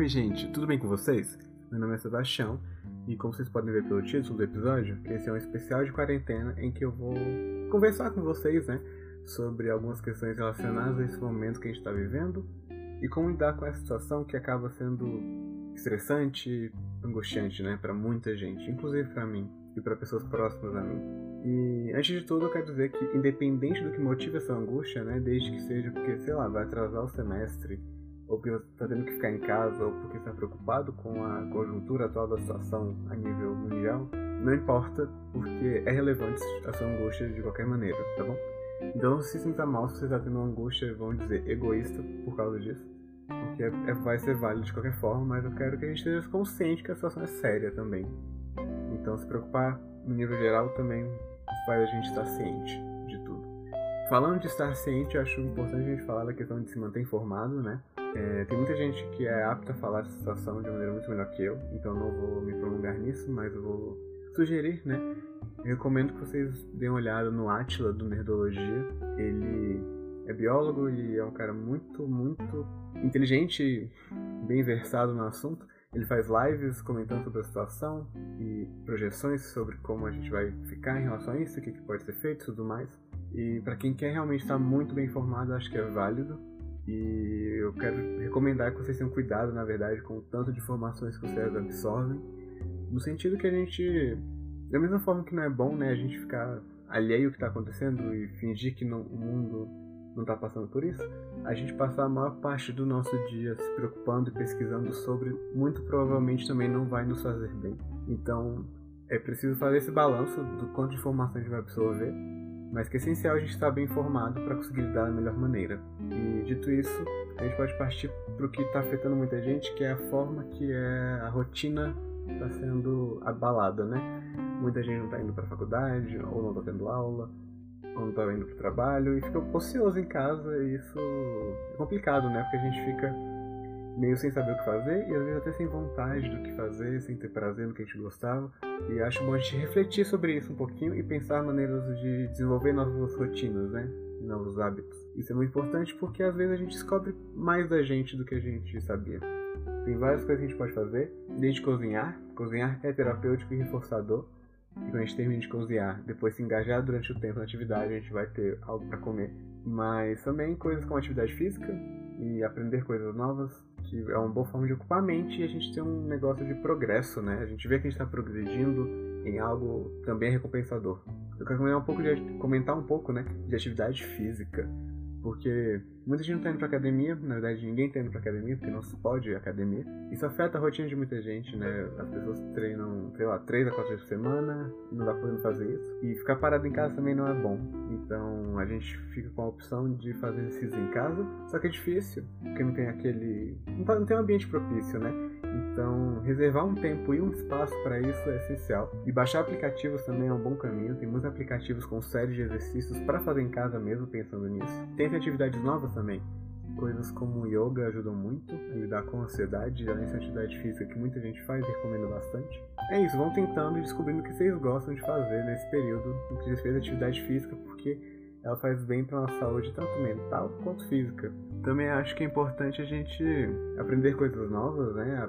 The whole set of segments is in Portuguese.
Oi, gente, tudo bem com vocês? Meu nome é Sebastião e, como vocês podem ver pelo título do episódio, esse é um especial de quarentena em que eu vou conversar com vocês, né, sobre algumas questões relacionadas a esse momento que a gente está vivendo e como lidar com essa situação que acaba sendo estressante, angustiante, né, para muita gente, inclusive para mim e para pessoas próximas a mim. E antes de tudo, eu quero dizer que, independente do que motive essa angústia, né, desde que seja porque, sei lá, vai atrasar o semestre ou porque você está tendo que ficar em casa, ou porque está preocupado com a conjuntura atual da situação a nível mundial, não importa, porque é relevante a sua angústia de qualquer maneira, tá bom? Então não se sinta mal se você está tendo uma angústia, vamos dizer, egoísta por causa disso, porque é, é, vai ser válido de qualquer forma, mas eu quero que a gente esteja consciente que a situação é séria também. Então se preocupar no nível geral também faz a gente estar ciente. Falando de estar ciente, eu acho importante a gente falar da questão de se manter informado, né? É, tem muita gente que é apta a falar dessa situação de maneira muito melhor que eu, então não vou me prolongar nisso, mas eu vou sugerir, né? Eu recomendo que vocês deem uma olhada no Atila do Nerdologia. Ele é biólogo e é um cara muito, muito inteligente e bem versado no assunto. Ele faz lives comentando sobre a situação e projeções sobre como a gente vai ficar em relação a isso, o que pode ser feito e tudo mais. E para quem quer realmente estar muito bem informado, acho que é válido. E eu quero recomendar que vocês tenham cuidado, na verdade, com o tanto de informações que vocês absorvem, no sentido que a gente, da mesma forma que não é bom, né, a gente ficar alheio ao que está acontecendo e fingir que não, o mundo não está passando por isso, a gente passar a maior parte do nosso dia se preocupando e pesquisando sobre, muito provavelmente também não vai nos fazer bem. Então, é preciso fazer esse balanço do quanto de informação a gente vai absorver mas que é essencial a gente estar bem informado para conseguir lidar da melhor maneira. E dito isso, a gente pode partir para o que está afetando muita gente, que é a forma que é a rotina está sendo abalada, né? Muita gente não está indo para a faculdade, ou não está tendo aula, ou não está indo para o trabalho, e fica ocioso em casa, e isso é complicado, né? Porque a gente fica meio sem saber o que fazer e às vezes até sem vontade do que fazer, sem ter prazer no que a gente gostava. E acho bom a gente refletir sobre isso um pouquinho e pensar maneiras de desenvolver novas rotinas, né? Novos hábitos. Isso é muito importante porque às vezes a gente descobre mais da gente do que a gente sabia. Tem várias coisas que a gente pode fazer, desde cozinhar. Cozinhar é terapêutico e reforçador. E quando a gente termina de cozinhar, depois se engajar durante o tempo na atividade, a gente vai ter algo para comer. Mas também coisas como atividade física e aprender coisas novas, que é uma boa forma de ocupar a mente e a gente tem um negócio de progresso, né? A gente vê que a gente está progredindo em algo também recompensador. Eu quero comentar um pouco de, comentar um pouco, né, de atividade física. Porque muita gente não tá indo pra academia, na verdade ninguém tá indo pra academia, porque não se pode ir à academia. Isso afeta a rotina de muita gente, né? As pessoas treinam, sei lá, 3 a 4 vezes por semana, não dá podendo fazer isso. E ficar parado em casa também não é bom. Então a gente fica com a opção de fazer exercício em casa, só que é difícil, porque não tem aquele. não tem um ambiente propício, né? Então, reservar um tempo e um espaço para isso é essencial. E baixar aplicativos também é um bom caminho. Tem muitos aplicativos com série de exercícios para fazer em casa mesmo, pensando nisso. Tem atividades novas também. Coisas como yoga ajudam muito a lidar com a ansiedade, além dessa atividade física que muita gente faz e recomendo bastante. É isso, vão tentando e descobrindo o que vocês gostam de fazer nesse período em que vocês fez atividade física, porque ela faz bem para nossa saúde, tanto mental quanto física. Também acho que é importante a gente aprender coisas novas, né?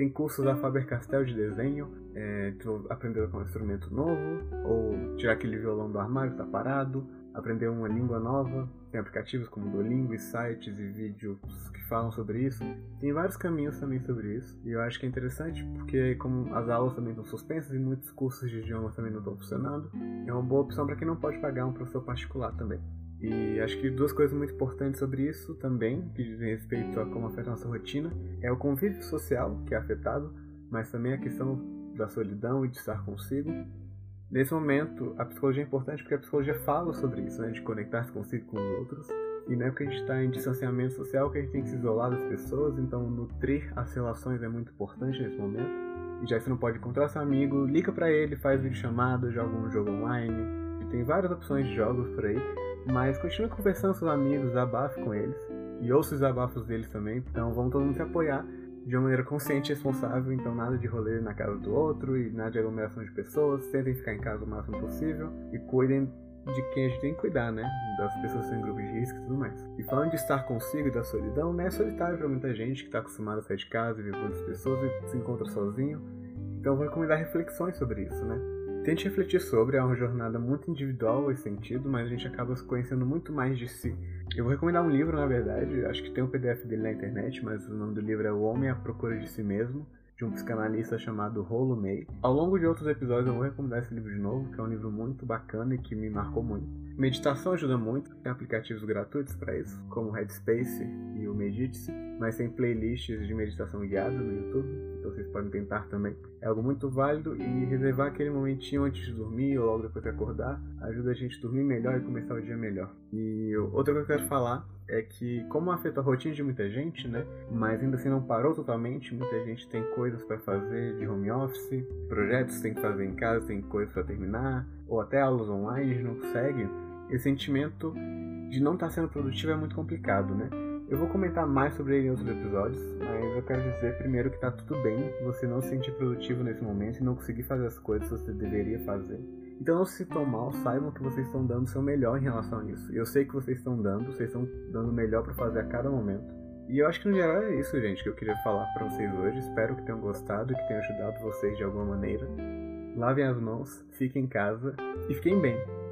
Tem cursos da Faber-Castell de desenho, é, aprender um instrumento novo, ou tirar aquele violão do armário está parado, aprender uma língua nova. Tem aplicativos como Duolingo e sites e vídeos que falam sobre isso. Tem vários caminhos também sobre isso. E eu acho que é interessante porque como as aulas também estão suspensas e muitos cursos de idiomas também não estão funcionando, é uma boa opção para quem não pode pagar um professor particular também. E acho que duas coisas muito importantes sobre isso também, que dizem respeito a como afeta a nossa rotina, é o convívio social, que é afetado, mas também a questão da solidão e de estar consigo. Nesse momento, a psicologia é importante porque a psicologia fala sobre isso, né, de conectar-se consigo com os outros. E não é porque a gente está em distanciamento social que a gente tem que se isolar das pessoas, então nutrir as relações é muito importante nesse momento. E já que você não pode encontrar seu amigo, liga para ele, faz videochamada, joga um jogo online. Tem várias opções de jogos por aí mas continue conversando com seus amigos, abafe com eles. E ouça os abafos deles também. Então vamos todo mundo se apoiar de uma maneira consciente e responsável. Então nada de rolê na casa do outro e nada de aglomeração de pessoas. Tentem ficar em casa o máximo possível. E cuidem de quem a gente tem que cuidar, né? Das pessoas em grupos de risco e tudo mais. E falando de estar consigo e da solidão, né? É solitário para muita gente que está acostumada a sair de casa, viver com outras pessoas e se encontra sozinho. Então vou recomendar reflexões sobre isso, né? Tente refletir sobre, é uma jornada muito individual esse sentido, mas a gente acaba se conhecendo muito mais de si. Eu vou recomendar um livro, na verdade, acho que tem um PDF dele na internet, mas o nome do livro é O Homem à Procura de Si Mesmo, de um psicanalista chamado Rolo May. Ao longo de outros episódios eu vou recomendar esse livro de novo, que é um livro muito bacana e que me marcou muito. Meditação ajuda muito, tem aplicativos gratuitos para isso, como o Headspace e o Medite-se, mas tem playlists de meditação guiada no YouTube então vocês podem tentar também. É algo muito válido e reservar aquele momentinho antes de dormir ou logo depois de acordar ajuda a gente a dormir melhor e começar o dia melhor. E outra coisa que eu quero falar é que como afeta a rotina de muita gente, né? Mas ainda assim não parou totalmente, muita gente tem coisas para fazer de home office, projetos tem que fazer em casa, tem coisas para terminar, ou até aulas online não consegue. Esse sentimento de não estar tá sendo produtivo é muito complicado, né? Eu vou comentar mais sobre ele em outros episódios, mas eu quero dizer primeiro que tá tudo bem você não se sentir produtivo nesse momento e não conseguir fazer as coisas que você deveria fazer. Então não se sintam mal, saibam que vocês estão dando o seu melhor em relação a isso. Eu sei que vocês estão dando, vocês estão dando o melhor para fazer a cada momento. E eu acho que no geral é isso, gente, que eu queria falar para vocês hoje. Espero que tenham gostado e que tenha ajudado vocês de alguma maneira. Lavem as mãos, fiquem em casa e fiquem bem.